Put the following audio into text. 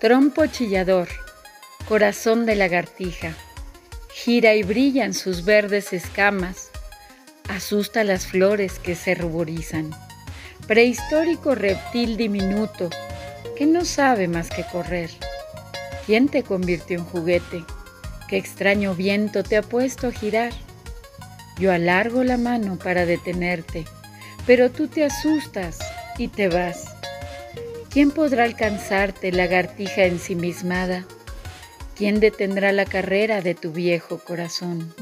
Trompo chillador, corazón de lagartija, gira y brillan sus verdes escamas, asusta las flores que se ruborizan. Prehistórico reptil diminuto que no sabe más que correr. ¿Quién te convirtió en juguete? ¿Qué extraño viento te ha puesto a girar? Yo alargo la mano para detenerte, pero tú te asustas y te vas. ¿Quién podrá alcanzarte, lagartija ensimismada? ¿Quién detendrá la carrera de tu viejo corazón?